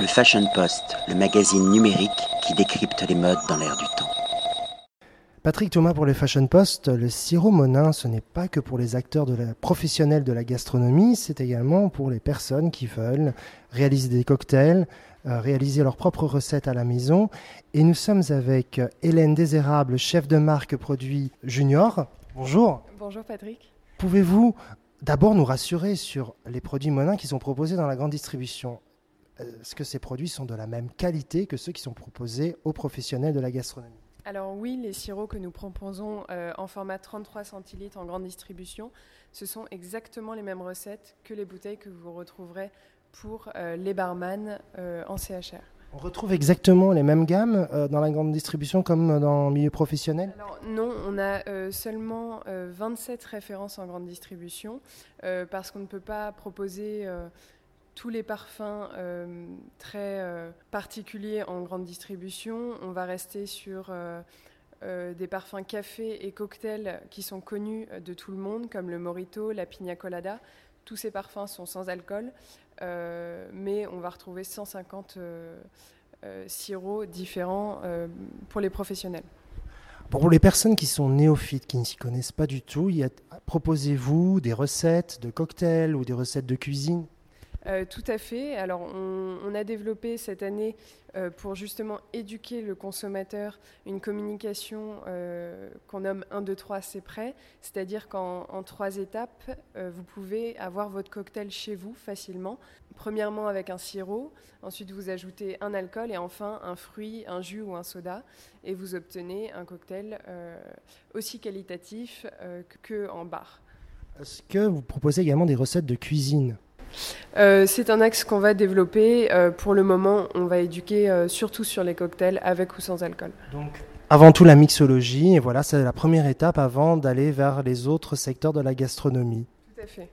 Le Fashion Post, le magazine numérique qui décrypte les modes dans l'air du temps. Patrick Thomas pour le Fashion Post, le sirop monin, ce n'est pas que pour les acteurs de la, professionnels de la gastronomie, c'est également pour les personnes qui veulent réaliser des cocktails, euh, réaliser leurs propres recettes à la maison. Et nous sommes avec Hélène Désérable, chef de marque produit junior. Bonjour. Bonjour Patrick. Pouvez-vous d'abord nous rassurer sur les produits monins qui sont proposés dans la grande distribution Est-ce que ces produits sont de la même qualité que ceux qui sont proposés aux professionnels de la gastronomie alors oui, les sirops que nous proposons euh, en format 33 centilitres en grande distribution, ce sont exactement les mêmes recettes que les bouteilles que vous retrouverez pour euh, les barman euh, en CHR. On retrouve exactement les mêmes gammes dans la grande distribution comme dans le milieu professionnel? Alors, Non, on a seulement 27 références en grande distribution parce qu'on ne peut pas proposer tous les parfums euh, très euh, particuliers en grande distribution. On va rester sur euh, des parfums café et cocktails qui sont connus de tout le monde, comme le Morito, la Pina Colada. Tous ces parfums sont sans alcool, mais on va retrouver 150 sirops différents pour les professionnels. Pour les personnes qui sont néophytes, qui ne s'y connaissent pas du tout, proposez-vous des recettes de cocktails ou des recettes de cuisine? Euh, tout à fait. Alors, on, a développé cette année, euh, pour justement éduquer le consommateur, une communication euh, qu'on nomme 1, 2, 3, c'est prêt. C'est-à-dire qu'en trois étapes, vous pouvez avoir votre cocktail chez vous facilement. Premièrement, avec un sirop. Ensuite, vous ajoutez un alcool et enfin un fruit, un jus ou un soda. Et vous obtenez un cocktail aussi qualitatif qu'en bar. Est-ce que vous proposez également des recettes de cuisine? Euh, c'est un axe qu'on va développer. Euh, pour le moment, on va éduquer euh, surtout sur les cocktails avec ou sans alcool. Donc, avant tout la mixologie, et voilà, c'est la première étape avant d'aller vers les autres secteurs de la gastronomie. Tout à fait.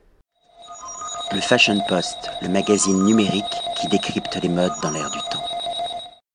Le Fashion Post, le magazine numérique qui décrypte les modes dans l'air du temps.